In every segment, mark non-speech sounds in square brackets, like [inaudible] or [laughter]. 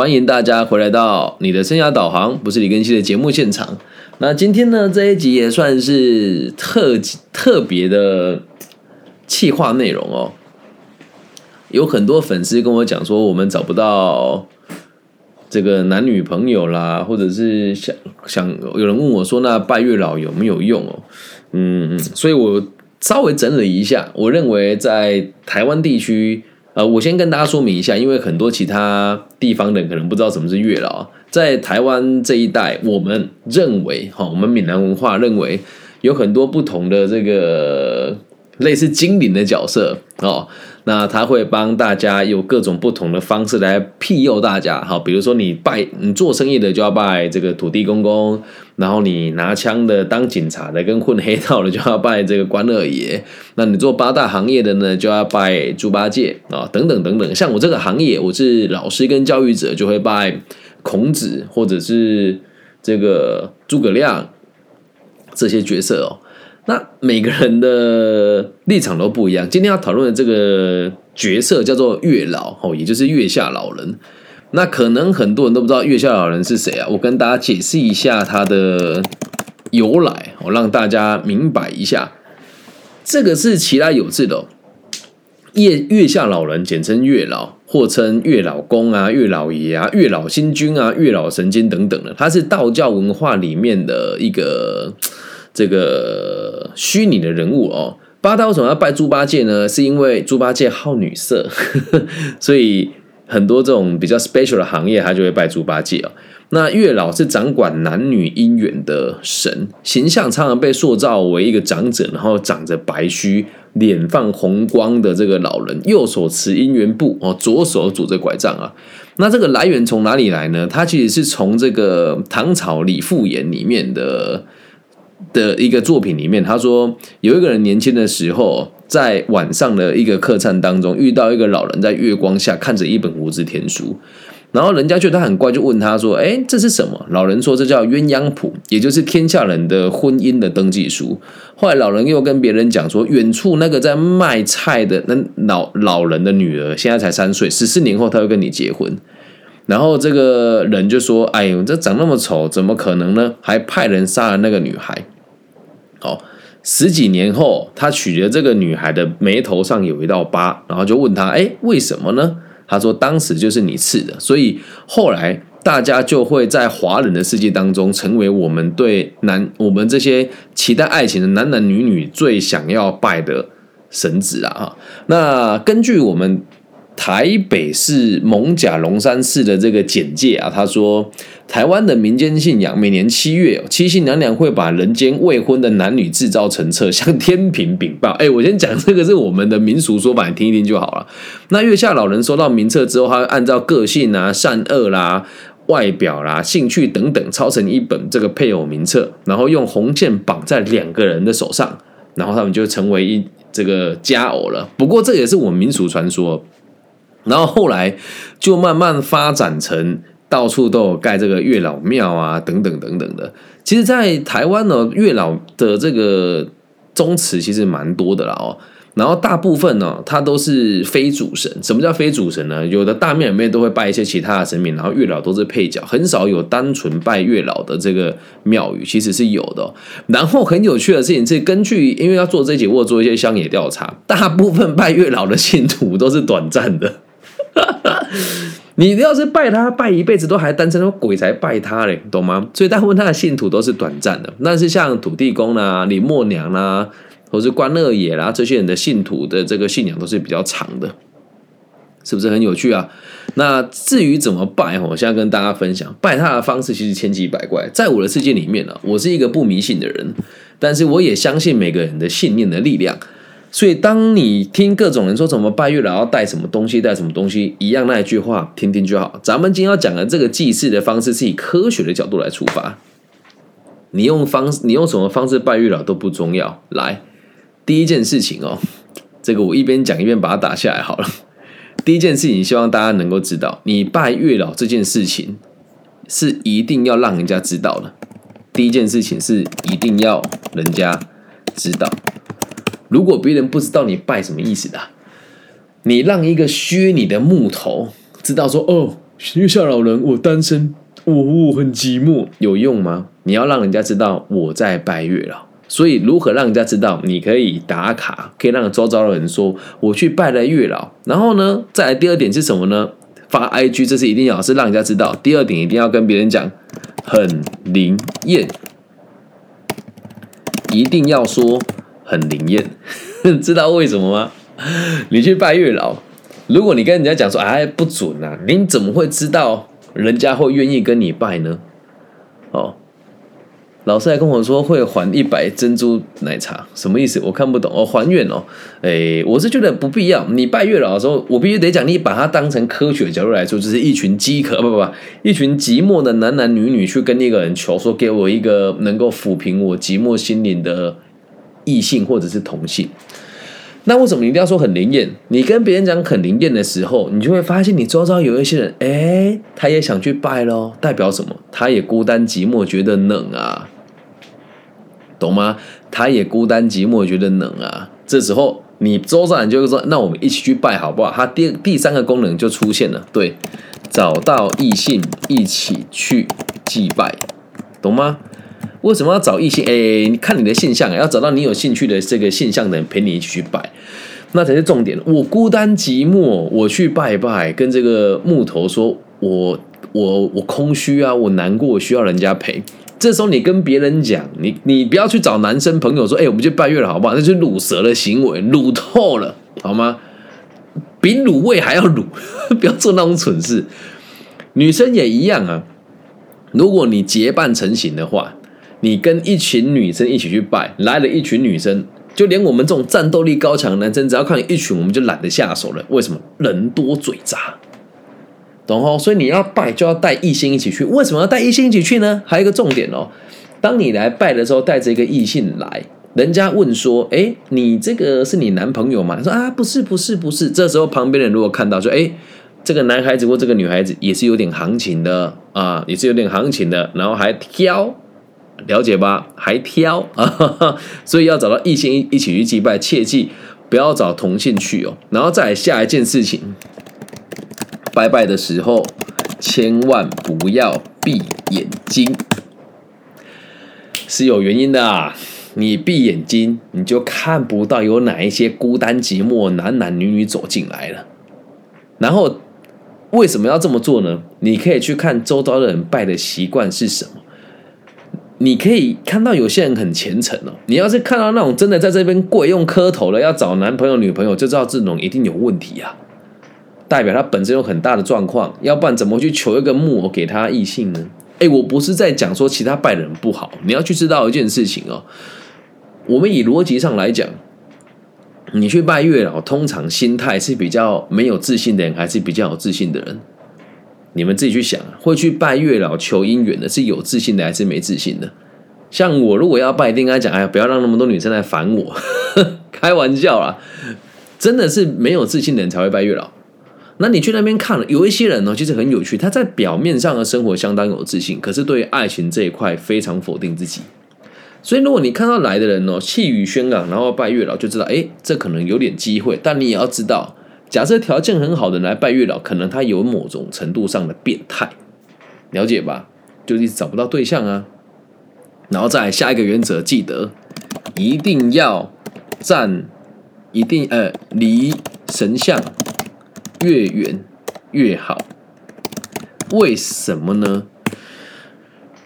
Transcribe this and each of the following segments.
欢迎大家回来到你的生涯导航，不是李根熙的节目现场。那今天呢，这一集也算是特特别的企划内容哦。有很多粉丝跟我讲说，我们找不到这个男女朋友啦，或者是想想有人问我说，那拜月老有没有用哦？嗯，所以我稍微整理一下，我认为在台湾地区。呃，我先跟大家说明一下，因为很多其他地方的可能不知道什么是月老，在台湾这一带，我们认为哈，我们闽南文化认为有很多不同的这个类似精灵的角色哦。那他会帮大家有各种不同的方式来庇佑大家，好，比如说你拜你做生意的就要拜这个土地公公，然后你拿枪的、当警察的、跟混黑道的就要拜这个关二爷，那你做八大行业的呢就要拜猪八戒啊，等等等等。像我这个行业，我是老师跟教育者，就会拜孔子或者是这个诸葛亮这些角色哦。那每个人的立场都不一样。今天要讨论的这个角色叫做月老，哦，也就是月下老人。那可能很多人都不知道月下老人是谁啊？我跟大家解释一下他的由来，我让大家明白一下。这个是其他有志的，月月下老人，简称月老，或称月老公啊、月老爷啊、月老星君啊、月老神经等等的。他是道教文化里面的一个。这个虚拟的人物哦，八大为什么要拜猪八戒呢？是因为猪八戒好女色，[laughs] 所以很多这种比较 special 的行业，他就会拜猪八戒哦。那月老是掌管男女姻缘的神，形象常常被塑造为一个长者，然后长着白须、脸放红光的这个老人，右手持姻缘布哦，左手拄着拐杖啊。那这个来源从哪里来呢？它其实是从这个唐朝李复言里面的。的一个作品里面，他说有一个人年轻的时候，在晚上的一个客栈当中，遇到一个老人在月光下看着一本无字天书，然后人家觉得他很怪，就问他说：“哎，这是什么？”老人说：“这叫鸳鸯谱，也就是天下人的婚姻的登记书。”后来老人又跟别人讲说：“远处那个在卖菜的那老老人的女儿，现在才三岁，十四年后他会跟你结婚。”然后这个人就说：“哎呦，这长那么丑，怎么可能呢？”还派人杀了那个女孩。哦，十几年后，他娶了这个女孩的眉头上有一道疤，然后就问他：“哎，为什么呢？”他说：“当时就是你刺的。”所以后来大家就会在华人的世界当中，成为我们对男我们这些期待爱情的男男女女最想要拜的神子啊！哈，那根据我们。台北市蒙甲龙山寺的这个简介啊，他说，台湾的民间信仰，每年七月，七夕娘娘会把人间未婚的男女制造成册，向天平禀报。哎，我先讲这个是我们的民俗说法，你听一听就好了。那月下老人收到名册之后，他会按照个性啊、善恶啦、外表啦、兴趣等等，抄成一本这个配偶名册，然后用红线绑在两个人的手上，然后他们就成为一这个佳偶了。不过这也是我们民俗传说。然后后来就慢慢发展成到处都有盖这个月老庙啊，等等等等的。其实，在台湾呢，月老的这个宗祠其实蛮多的啦哦。然后大部分呢，它都是非主神。什么叫非主神呢？有的大庙里面都会拜一些其他的神明，然后月老都是配角，很少有单纯拜月老的这个庙宇，其实是有的。然后很有趣的事情是，根据因为要做这节，我做一些乡野调查，大部分拜月老的信徒都是短暂的。[laughs] 你要是拜他拜一辈子都还单身，鬼才拜他嘞，懂吗？所以大部分他的信徒都是短暂的。但是像土地公啦、李默娘啦，或是关二爷啦，这些人的信徒的这个信仰都是比较长的，是不是很有趣啊？那至于怎么拜，我现在跟大家分享拜他的方式，其实千奇百怪。在我的世界里面呢，我是一个不迷信的人，但是我也相信每个人的信念的力量。所以，当你听各种人说什么拜月老要带什么东西，带什么东西，一样那一句话，听听就好。咱们今天要讲的这个祭祀的方式，是以科学的角度来出发。你用方，你用什么方式拜月老都不重要。来，第一件事情哦，这个我一边讲一边把它打下来好了。第一件事情，希望大家能够知道，你拜月老这件事情是一定要让人家知道的。第一件事情是一定要人家知道。如果别人不知道你拜什么意思的，你让一个削你的木头知道说哦，月下老人，我单身，我我很寂寞，有用吗？你要让人家知道我在拜月老，所以如何让人家知道？你可以打卡，可以让周遭的人说我去拜了月老。然后呢，再来第二点是什么呢？发 IG，这是一定要是让人家知道。第二点一定要跟别人讲，很灵验，一定要说很灵验。[laughs] 知道为什么吗？你去拜月老，如果你跟人家讲说哎不准啊，你怎么会知道人家会愿意跟你拜呢？哦。老师还跟我说会还一百珍珠奶茶，什么意思？我看不懂哦，还愿哦，哎，我是觉得不必要。你拜月老的时候，我必须得讲，你把它当成科学的角度来说，就是一群饥渴不不不，一群寂寞的男男女女去跟那个人求，说给我一个能够抚平我寂寞心灵的异性或者是同性。那为什么一定要说很灵验？你跟别人讲很灵验的时候，你就会发现你周遭有一些人，哎，他也想去拜喽，代表什么？他也孤单寂寞，觉得冷啊。懂吗？他也孤单寂寞，觉得冷啊。这时候你周上人就会说：“那我们一起去拜好不好？”他第第三个功能就出现了，对，找到异性一起去祭拜，懂吗？为什么要找异性？哎，你看你的现象，要找到你有兴趣的这个现象的人陪你一起去拜，那才是重点。我孤单寂寞，我去拜拜，跟这个木头说：“我我我空虚啊，我难过，需要人家陪。”这时候你跟别人讲，你你不要去找男生朋友说，哎，我们去拜月了，好不好？那是卤蛇的行为，卤透了，好吗？比卤味还要卤，[laughs] 不要做那种蠢事。女生也一样啊。如果你结伴成行的话，你跟一群女生一起去拜，来了一群女生，就连我们这种战斗力高强的男生，只要看一群，我们就懒得下手了。为什么？人多嘴杂。懂哦，所以你要拜就要带异性一起去。为什么要带异性一起去呢？还有一个重点哦，当你来拜的时候，带着一个异性来，人家问说：“哎，你这个是你男朋友吗？”他说：“啊，不是，不是，不是。”这时候旁边人如果看到说：“哎，这个男孩子或这个女孩子也是有点行情的啊，也是有点行情的，然后还挑，了解吧？还挑啊，[laughs] 所以要找到异性一一起去祭拜，切记不要找同性去哦。然后再下一件事情。拜拜的时候，千万不要闭眼睛，是有原因的啊！你闭眼睛，你就看不到有哪一些孤单寂寞男男女女走进来了。然后为什么要这么做呢？你可以去看周遭的人拜的习惯是什么。你可以看到有些人很虔诚哦。你要是看到那种真的在这边跪用磕头了，要找男朋友女朋友，就知道这种一定有问题啊。代表他本身有很大的状况，要不然怎么去求一个木偶给他异性呢？哎，我不是在讲说其他拜的人不好，你要去知道一件事情哦。我们以逻辑上来讲，你去拜月老，通常心态是比较没有自信的人，还是比较有自信的人？你们自己去想，会去拜月老求姻缘的，是有自信的还是没自信的？像我如果要拜，一定跟他讲，哎呀，不要让那么多女生来烦我，[laughs] 开玩笑啦，真的是没有自信的人才会拜月老。那你去那边看了，有一些人呢，其实很有趣。他在表面上的生活相当有自信，可是对于爱情这一块非常否定自己。所以，如果你看到来的人哦，气宇轩昂，然后拜月老，就知道，哎，这可能有点机会。但你也要知道，假设条件很好的来拜月老，可能他有某种程度上的变态，了解吧？就是找不到对象啊。然后再下一个原则，记得一定要站，一定呃离神像。越远越好，为什么呢？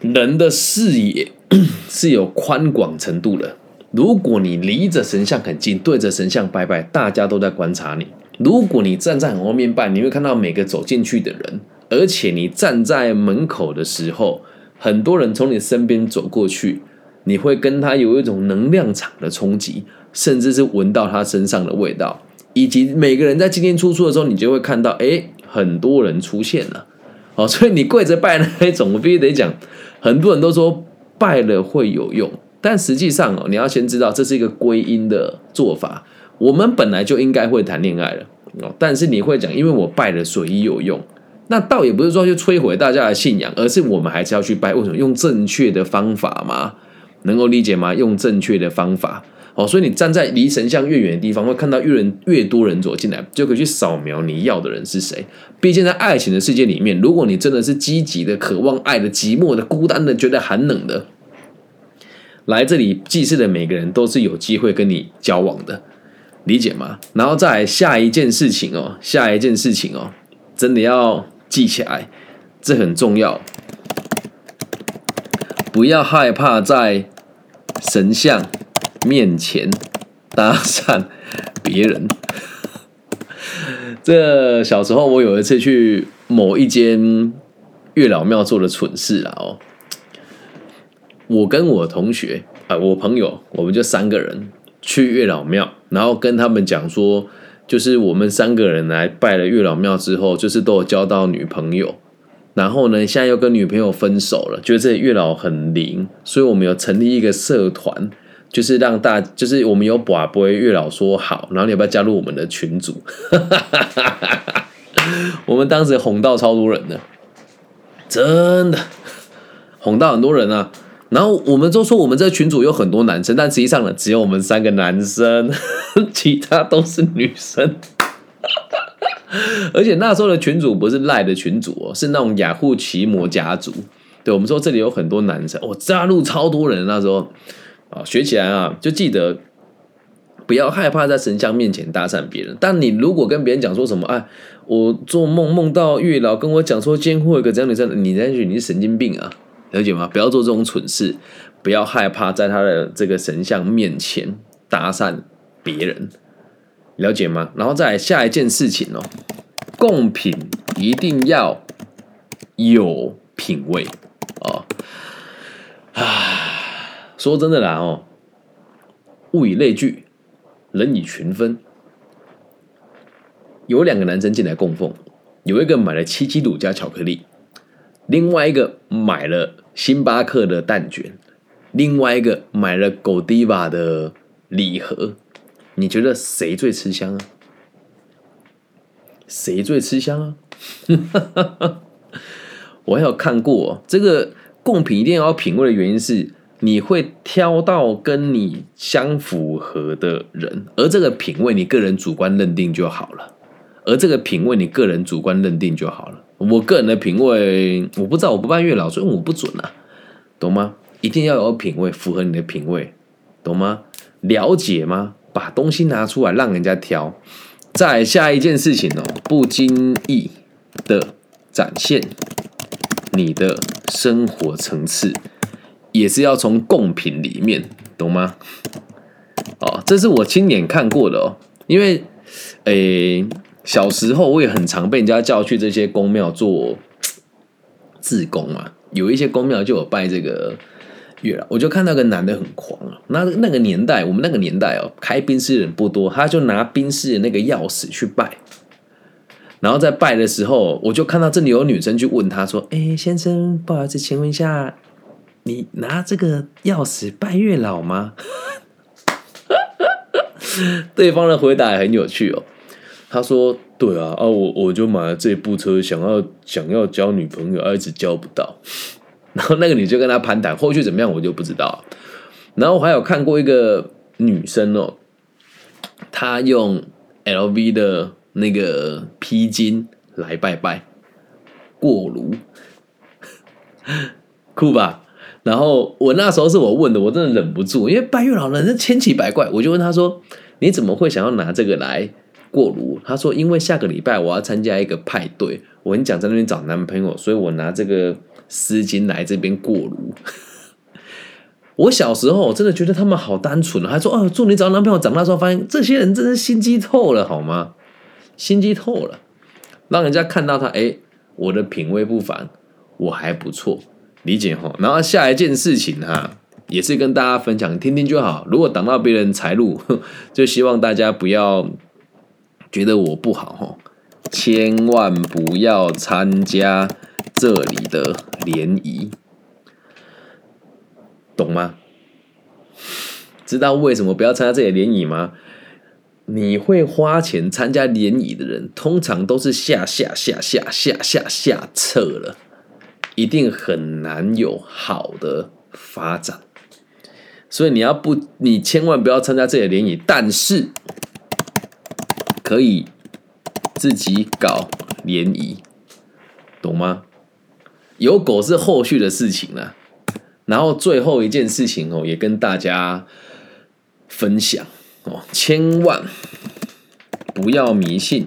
人的视野 [coughs] 是有宽广程度的。如果你离着神像很近，对着神像拜拜，大家都在观察你；如果你站在很后面拜，你会看到每个走进去的人，而且你站在门口的时候，很多人从你身边走过去，你会跟他有一种能量场的冲击，甚至是闻到他身上的味道。以及每个人在进进出出的时候，你就会看到，哎，很多人出现了，哦，所以你跪着拜那一种，我必须得讲，很多人都说拜了会有用，但实际上哦，你要先知道这是一个归因的做法。我们本来就应该会谈恋爱了，哦，但是你会讲，因为我拜了，所以有用，那倒也不是说去摧毁大家的信仰，而是我们还是要去拜，为什么用正确的方法吗？能够理解吗？用正确的方法哦，所以你站在离神像越远的地方，会看到越人越多人走进来，就可以去扫描你要的人是谁。毕竟在爱情的世界里面，如果你真的是积极的、渴望爱的、寂寞的、孤单的、觉得寒冷的，来这里祭祀的每个人都是有机会跟你交往的，理解吗？然后再下一件事情哦，下一件事情哦，真的要记起来，这很重要。不要害怕在神像面前搭讪别人。[laughs] 这小时候我有一次去某一间月老庙做的蠢事啊！哦，我跟我同学啊，我朋友，我们就三个人去月老庙，然后跟他们讲说，就是我们三个人来拜了月老庙之后，就是都有交到女朋友。然后呢，现在又跟女朋友分手了，觉得这月老很灵，所以我们有成立一个社团，就是让大，就是我们有把不月老说好，然后你要不要加入我们的群组？[laughs] 我们当时哄到超多人的，真的哄到很多人啊。然后我们都说我们这群组有很多男生，但实际上呢，只有我们三个男生，[laughs] 其他都是女生。而且那时候的群主不是赖的群主哦，是那种雅虎奇摩家族。对我们说这里有很多男生，哦，加入超多人。那时候啊，学起来啊，就记得不要害怕在神像面前搭讪别人。但你如果跟别人讲说什么，哎，我做梦梦到月老跟我讲说，监护一个这样的这样，你在去你是神经病啊，了解吗？不要做这种蠢事，不要害怕在他的这个神像面前搭讪别人。了解吗？然后再下一件事情哦，贡品一定要有品味哦。啊，说真的啦哦，物以类聚，人以群分。有两个男生进来供奉，有一个买了七七乳加巧克力，另外一个买了星巴克的蛋卷，另外一个买了狗迪瓦的礼盒。你觉得谁最吃香啊？谁最吃香啊？[laughs] 我还有看过这个贡品一定要品味的原因是，你会挑到跟你相符合的人，而这个品味你个人主观认定就好了。而这个品味你个人主观认定就好了。我个人的品味，我不知道，我不拜月老，所以我不准啊，懂吗？一定要有品味，符合你的品味，懂吗？了解吗？把东西拿出来让人家挑，再下一件事情哦，不经意的展现你的生活层次，也是要从贡品里面，懂吗？哦，这是我亲眼看过的哦，因为诶，小时候我也很常被人家叫去这些宫庙做自宫嘛，有一些宫庙就有拜这个。月老，我就看到个男的很狂啊，那那个年代，我们那个年代哦，开宾室的人不多，他就拿宾室的那个钥匙去拜，然后在拜的时候，我就看到这里有女生去问他说：“哎，先生，不好意思，请问一下，你拿这个钥匙拜月老吗？” [laughs] 对方的回答也很有趣哦，他说：“对啊，啊，我我就买了这部车，想要想要交女朋友，一直交不到。[laughs] ”然后那个女就跟他攀谈，后续怎么样我就不知道。然后我还有看过一个女生哦，她用 LV 的那个披巾来拜拜过炉，[laughs] 酷吧？然后我那时候是我问的，我真的忍不住，因为拜月老人是千奇百怪，我就问他说：“你怎么会想要拿这个来过炉？”他说：“因为下个礼拜我要参加一个派对，我很讲在那边找男朋友，所以我拿这个。”丝巾来这边过炉。[laughs] 我小时候真的觉得他们好单纯啊，还说哦，祝你找男朋友。长大之后发现，这些人真是心机透了，好吗？心机透了，让人家看到他，哎，我的品味不凡，我还不错，理解哈。然后下一件事情哈，也是跟大家分享，听听就好。如果挡到别人财路，[laughs] 就希望大家不要觉得我不好哈，千万不要参加。这里的联谊，懂吗？知道为什么不要参加这里联谊吗？你会花钱参加联谊的人，通常都是下下下下下下下策了，一定很难有好的发展。所以你要不，你千万不要参加这里的联谊，但是可以自己搞联谊，懂吗？有狗是后续的事情了。然后最后一件事情哦，也跟大家分享哦，千万不要迷信。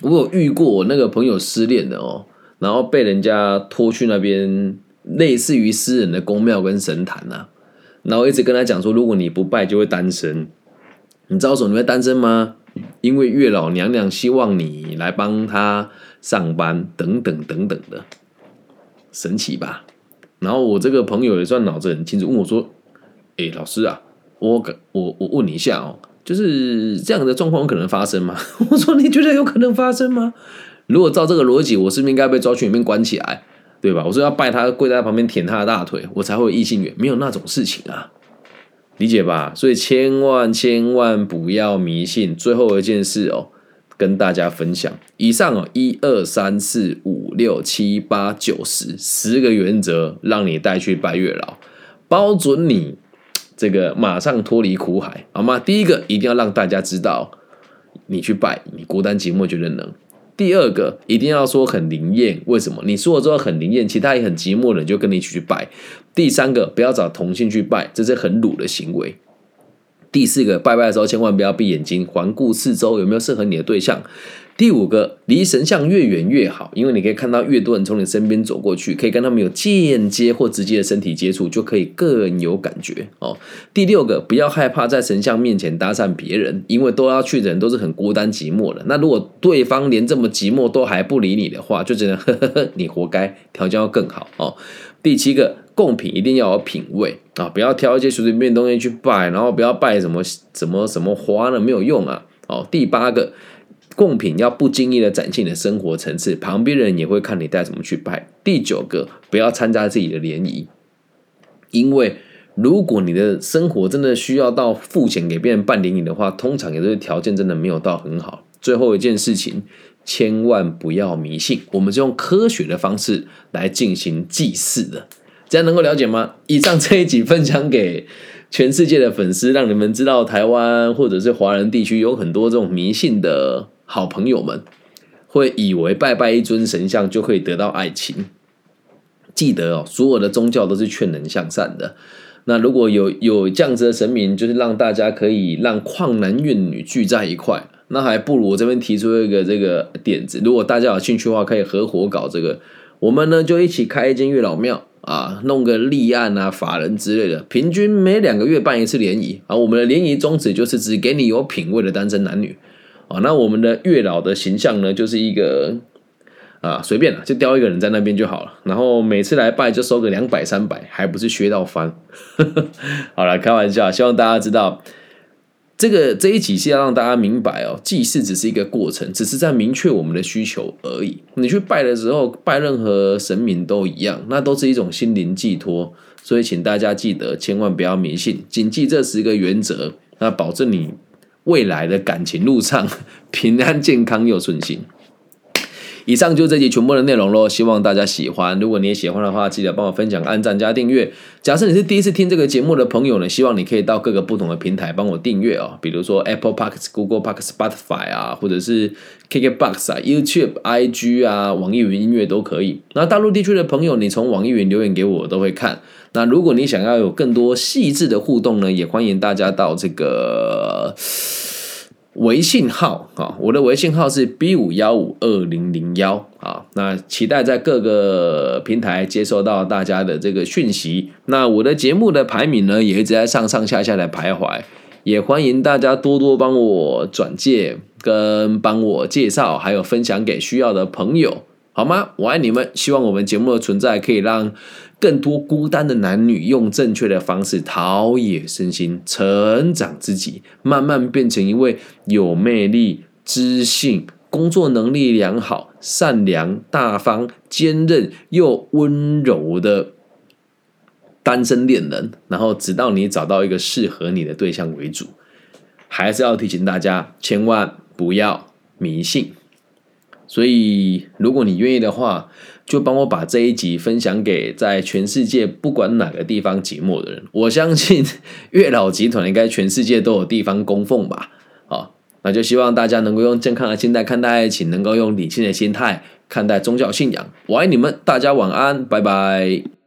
我有遇过我那个朋友失恋的哦，然后被人家拖去那边类似于私人的宫庙跟神坛呐，然后一直跟他讲说，如果你不拜就会单身。你知道什么？你会单身吗？因为月老娘娘希望你来帮她上班，等等等等的，神奇吧？然后我这个朋友也算脑子很清楚，问我说：“哎，老师啊，我我我问你一下哦。”就是这样的状况有可能发生吗？[laughs] 我说你觉得有可能发生吗？如果照这个逻辑，我是不是应该被抓去里面关起来，对吧？我说要拜他，跪在旁边舔他的大腿，我才会异性缘，没有那种事情啊，理解吧？所以千万千万不要迷信。最后一件事哦，跟大家分享，以上哦，一二三四五六七八九十十个原则，让你带去拜月老，包准你。这个马上脱离苦海，好吗？第一个一定要让大家知道，你去拜，你孤单寂寞觉得冷。第二个一定要说很灵验，为什么？你说了之后很灵验，其他也很寂寞的人就跟你一起去拜。第三个不要找同性去拜，这是很鲁的行为。第四个拜拜的时候千万不要闭眼睛，环顾四周有没有适合你的对象。第五个，离神像越远越好，因为你可以看到越多人从你身边走过去，可以跟他们有间接或直接的身体接触，就可以更有感觉哦。第六个，不要害怕在神像面前搭讪别人，因为都要去的人都是很孤单寂寞的。那如果对方连这么寂寞都还不理你的话，就只能呵呵呵，你活该，条件要更好哦。第七个，贡品一定要有品味啊，不要挑一些随随便便东西去拜，然后不要拜什么什么什么花呢，没有用啊。哦，第八个。贡品要不经意的展现你的生活层次，旁边人也会看你带什么去拜。第九个，不要参加自己的联谊，因为如果你的生活真的需要到付钱给别人办联谊的话，通常也是条件真的没有到很好。最后一件事情，千万不要迷信，我们是用科学的方式来进行祭祀的，这样能够了解吗？以上这一集分享给全世界的粉丝，让你们知道台湾或者是华人地区有很多这种迷信的。好朋友们会以为拜拜一尊神像就可以得到爱情。记得哦，所有的宗教都是劝人向善的。那如果有有这样子的神明，就是让大家可以让旷男怨女聚在一块，那还不如我这边提出一个这个点子。如果大家有兴趣的话，可以合伙搞这个。我们呢就一起开一间月老庙啊，弄个立案啊、法人之类的，平均每两个月办一次联谊啊。我们的联谊宗旨就是只给你有品位的单身男女。啊，那我们的月老的形象呢，就是一个啊，随便了，就雕一个人在那边就好了。然后每次来拜就收个两百三百，还不是削到翻。[laughs] 好了，开玩笑，希望大家知道，这个这一集是要让大家明白哦，祭祀只是一个过程，只是在明确我们的需求而已。你去拜的时候，拜任何神明都一样，那都是一种心灵寄托。所以，请大家记得，千万不要迷信，谨记这十个原则，那保证你。未来的感情路上 [laughs] 平安健康又顺心。以上就是这集全部的内容喽，希望大家喜欢。如果你也喜欢的话，记得帮我分享、按赞、加订阅。假设你是第一次听这个节目的朋友呢，希望你可以到各个不同的平台帮我订阅哦，比如说 Apple Park、Google Park、Spotify 啊，或者是 KKBox 啊、YouTube、IG 啊、网易云音乐都可以。那大陆地区的朋友，你从网易云留言给我，我都会看。那如果你想要有更多细致的互动呢，也欢迎大家到这个微信号啊，我的微信号是 B 五幺五二零零幺啊。那期待在各个平台接收到大家的这个讯息。那我的节目的排名呢，也一直在上上下下的徘徊，也欢迎大家多多帮我转介跟帮我介绍，还有分享给需要的朋友，好吗？我爱你们，希望我们节目的存在可以让。更多孤单的男女用正确的方式陶冶身心，成长自己，慢慢变成一位有魅力、知性、工作能力良好、善良、大方、坚韧又温柔的单身恋人。然后，直到你找到一个适合你的对象为主。还是要提醒大家，千万不要迷信。所以如果你愿意的话，就帮我把这一集分享给在全世界不管哪个地方寂寞的人。我相信月老集团应该全世界都有地方供奉吧。好，那就希望大家能够用健康的心态看待爱情，能够用理性的心态看待宗教信仰。我爱你们，大家晚安，拜拜。